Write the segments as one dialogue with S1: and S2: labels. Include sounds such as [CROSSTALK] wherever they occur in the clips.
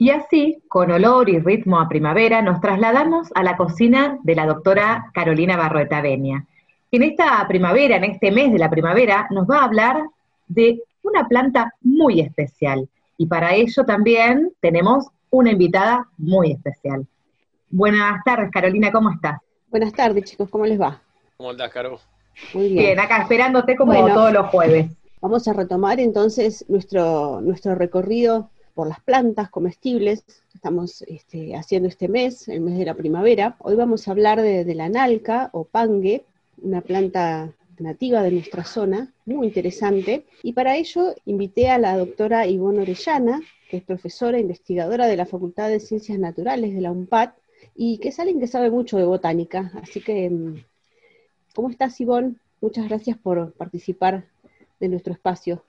S1: Y así, con olor y ritmo a primavera, nos trasladamos a la cocina de la doctora Carolina Barroeta Benia. En esta primavera, en este mes de la primavera, nos va a hablar de una planta muy especial. Y para ello también tenemos una invitada muy especial. Buenas tardes, Carolina, ¿cómo estás?
S2: Buenas tardes, chicos, ¿cómo les va?
S3: ¿Cómo andás, Caro?
S1: Muy bien. Bien, acá esperándote como todos los jueves.
S2: Vamos a retomar entonces nuestro, nuestro recorrido por las plantas comestibles que estamos este, haciendo este mes, el mes de la primavera. Hoy vamos a hablar de, la nalca o pangue, una planta nativa de nuestra zona, muy interesante. Y para ello invité a la doctora Ivonne Orellana, que es profesora e investigadora de la Facultad de Ciencias Naturales de la UNPAD y que es alguien que sabe mucho de botánica. Así que, mm, ¿cómo estás, Ivonne? Muchas gracias por participar de nuestro espacio.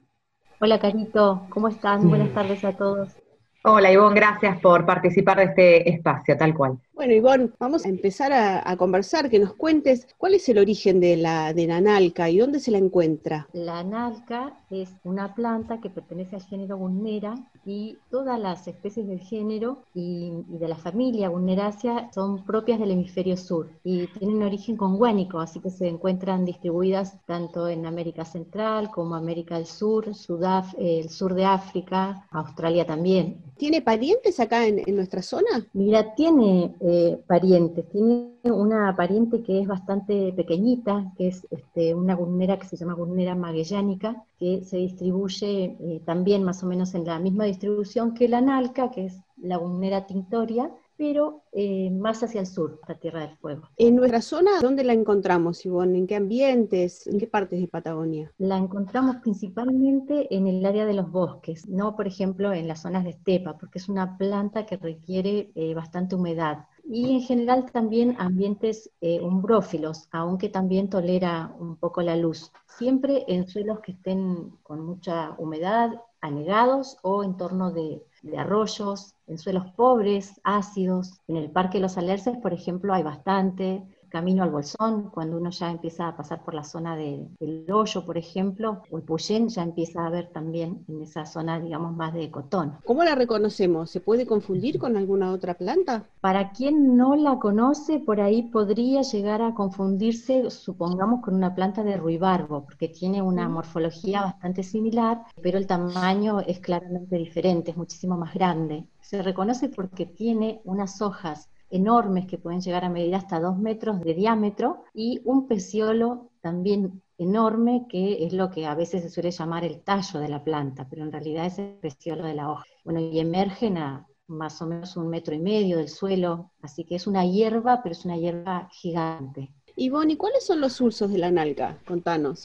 S4: Hola Carito, ¿cómo están? Buenas tardes a todos.
S1: Hola Ivonne, gracias por participar de este espacio, tal cual.
S2: Bueno, Ivonne, vamos a empezar a, conversar, que nos cuentes cuál es el origen de la, de la nalca y dónde se la encuentra.
S4: La nalca es una planta que pertenece al género Gunnera y todas las especies del género y, de la familia Gunneracea son propias del hemisferio sur y tienen origen conguénico, así que se encuentran distribuidas tanto en América Central como América del Sur, Sudaf el sur de África, Australia también.
S2: ¿Tiene parientes acá en, en nuestra zona?
S4: Mira, tiene eh, parientes. Tiene una pariente que es bastante pequeñita, que es este, una gurnera que se llama gurnera magellánica, que se distribuye eh, también más o menos en la misma distribución que la nalca, que es la gurnera tintoria, pero eh, más hacia el sur, la Tierra del Fuego.
S2: En nuestra zona, ¿dónde la encontramos, Ivonne? ¿En qué ambientes? ¿En qué partes de Patagonia?
S4: La encontramos principalmente en el área de los bosques, no, por ejemplo, en las zonas de estepa, porque es una planta que requiere eh, bastante humedad. Y en general también ambientes eh, umbrófilos, aunque también tolera un poco la luz. Siempre en suelos que estén con mucha humedad, anegados o en torno de de arroyos, en suelos pobres, ácidos. En el Parque Los Alerces, por ejemplo, hay bastante camino al Bolsón, cuando uno ya empieza a pasar por la zona del hoyo, por ejemplo, o el Puyén, ya empieza a ver también en esa zona, digamos, más de cotón.
S2: ¿Cómo la reconocemos? ¿Se puede confundir con alguna otra planta?
S4: Para quien no la conoce, por ahí podría llegar a confundirse, supongamos, con una planta de ruibarbo, porque tiene una morfología bastante similar, pero el tamaño es claramente diferente, es muchísimo más grande. Se reconoce porque tiene unas hojas enormes que pueden llegar a medir hasta dos metros de diámetro y un peciolo también enorme que es lo que a veces se suele llamar el tallo de la planta, pero en realidad es el peciolo de la hoja. Bueno, y emergen a más o menos un metro y medio del suelo, así que es una hierba, pero es una hierba gigante.
S2: Y Bonnie, ¿cuáles son los usos de la nalga? Contanos.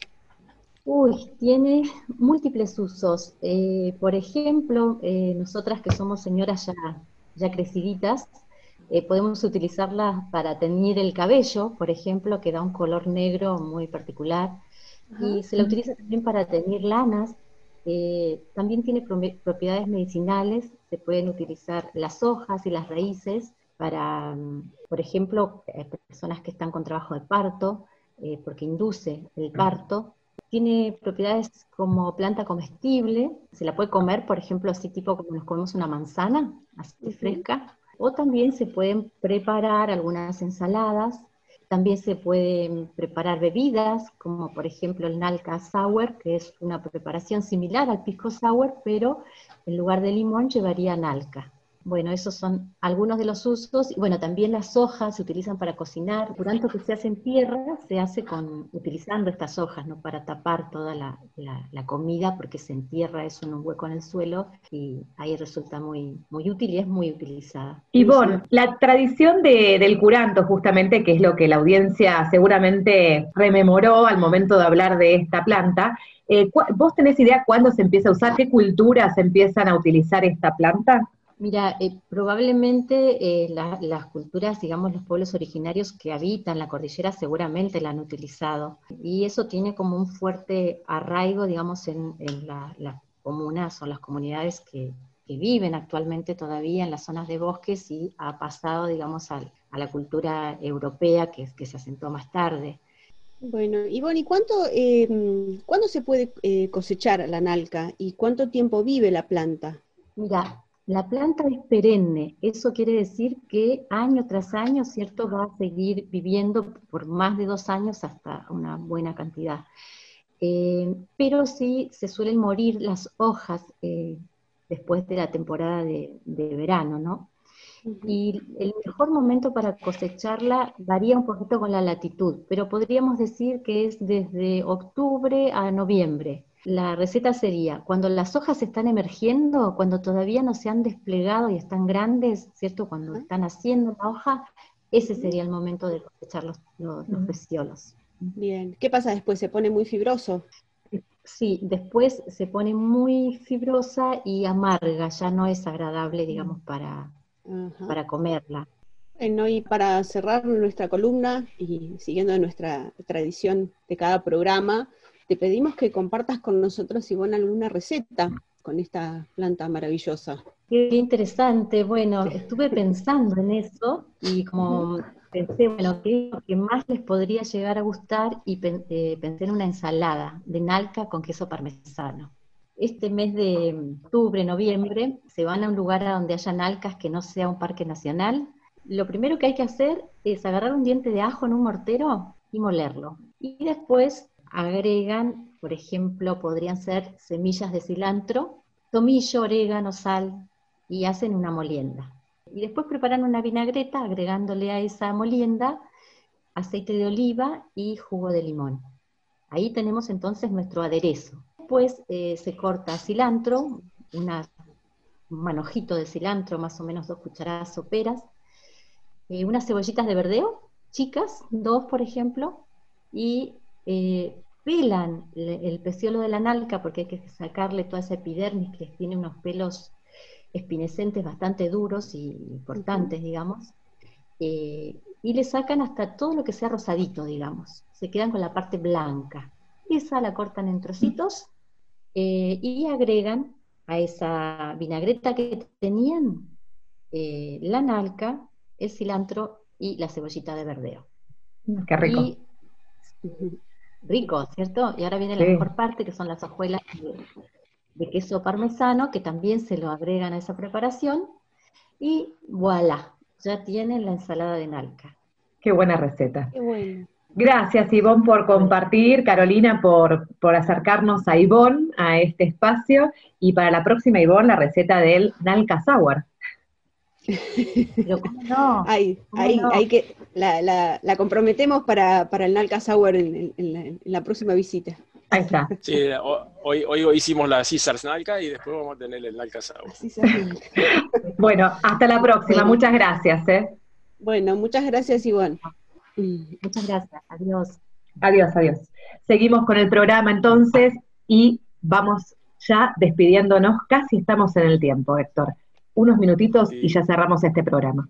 S4: Uy, tiene múltiples usos. Eh, por ejemplo, eh, nosotras que somos señoras ya, ya creciditas, eh, podemos utilizarlas para teñir el cabello, por ejemplo, que da un color negro muy particular. Y se la utiliza también para teñir lanas. Eh, también tiene propiedades medicinales. Se pueden utilizar las hojas y las raíces para, mm, por ejemplo, eh, personas que están con trabajo de parto, porque induce el parto. Tiene propiedades como planta comestible. Se la puede comer, por ejemplo, así tipo como nos comemos una manzana, así fresca o también se pueden preparar algunas ensaladas, también se pueden preparar bebidas, como por ejemplo el Nalca Sour, que es una preparación similar al pisco sour, pero en lugar de limón llevaría Nalca. Bueno, esos son algunos de los usos. Y bueno, también las hojas se utilizan para cocinar. Por tanto que se hace en tierra, se hace con, utilizando estas hojas, ¿no? Para tapar toda la, comida, porque se entierra eso en un hueco en el suelo y ahí resulta muy, muy útil y es muy utilizada.
S1: Y bueno, la tradición del curanto, justamente, que es lo que la audiencia seguramente rememoró al momento de hablar de esta planta, eh, ¿vos tenés idea cuándo se empieza a usar? ¿Qué culturas empiezan a utilizar esta planta?
S4: Mira, eh, probablemente eh, las culturas, digamos, los pueblos originarios que habitan la cordillera seguramente la han utilizado. Y eso tiene como un fuerte arraigo, digamos, en, las comunas o las comunidades que, viven actualmente todavía en las zonas de bosques y ha pasado, digamos, a, la cultura europea que, que se asentó más tarde.
S2: Bueno, Ivonne, ¿y cuánto, eh, cuándo se puede cosechar la nalca y cuánto tiempo vive la planta?
S4: Mira, La planta es perenne, eso quiere decir que año tras año, ¿cierto? Va a seguir viviendo por más de dos años hasta una buena cantidad. Eh, pero sí se suelen morir las hojas eh, después de la temporada de, verano, ¿no? Y el mejor momento para cosecharla varía un poquito con la latitud, pero podríamos decir que es desde octubre a noviembre. La receta sería, cuando las hojas están emergiendo, cuando todavía no se han desplegado y están grandes, ¿cierto? Cuando están haciendo la hoja, ese sería el momento de cosechar los, los, peciolos.
S2: Bien, ¿qué pasa después? ¿Se pone muy fibroso?
S4: Sí, después se pone muy fibrosa y amarga, ya no es agradable, digamos, para, para comerla.
S2: Bueno, y para cerrar nuestra columna y siguiendo nuestra tradición de cada programa, te pedimos que compartas con nosotros, Ivonne, alguna receta con esta planta maravillosa.
S4: Qué interesante. Bueno, estuve pensando en eso y como pensé, bueno, qué lo que más les podría llegar a gustar y eh, pensé en una ensalada de nalca con queso parmesano. Este mes de octubre, noviembre, se van a un lugar a donde haya nalcas que no sea un parque nacional. Lo primero que hay que hacer es agarrar un diente de ajo en un mortero y molerlo. Y después agregan, por ejemplo, podrían ser semillas de cilantro, tomillo, orégano, sal y hacen una molienda. Y después preparan una vinagreta agregándole a esa molienda aceite de oliva y jugo de limón. Ahí tenemos entonces nuestro aderezo. Después eh, se corta cilantro, un manojito de cilantro, más o menos dos cucharadas soperas, eh, unas cebollitas de verdeo, chicas, dos por ejemplo, y eh, pelan el peciolo de la nalca porque hay que sacarle toda esa epidermis que tiene unos pelos espinescentes bastante duros y importantes, digamos, eh, y le sacan hasta todo lo que sea rosadito, digamos. Se quedan con la parte blanca. Esa la cortan en trocitos eh, y agregan a esa vinagreta que tenían eh, la nalca, el cilantro y la cebollita de verdeo.
S1: Qué rico
S4: rico, ¿cierto? Y ahora viene la mejor parte, que son las hojuelas de, queso parmesano, que también se lo agregan a esa preparación. Y voilà, ya tienen la ensalada de nalca.
S1: Qué buena receta. Qué bueno. Gracias, Ivonne, por compartir, Carolina, por, por acercarnos a Ivonne, a este espacio, y para la próxima, Ivonne, la receta del Nalca Sour.
S2: Pero [LAUGHS] no? Hay, hay, que, la, la, comprometemos para, para el Nalca Sour en, la, próxima visita.
S1: Ahí está.
S3: Sí, hoy, hoy hicimos la Caesars Nalca y después vamos a tener el Nalca Sour. [LAUGHS]
S1: bueno, hasta la próxima. Muchas gracias. ¿eh?
S2: Bueno, muchas gracias, Ivonne.
S4: Muchas gracias. Adiós.
S1: Adiós, adiós. Seguimos con el programa entonces y vamos ya despidiéndonos. Casi estamos en el tiempo, Héctor unos minutitos y ya cerramos este programa.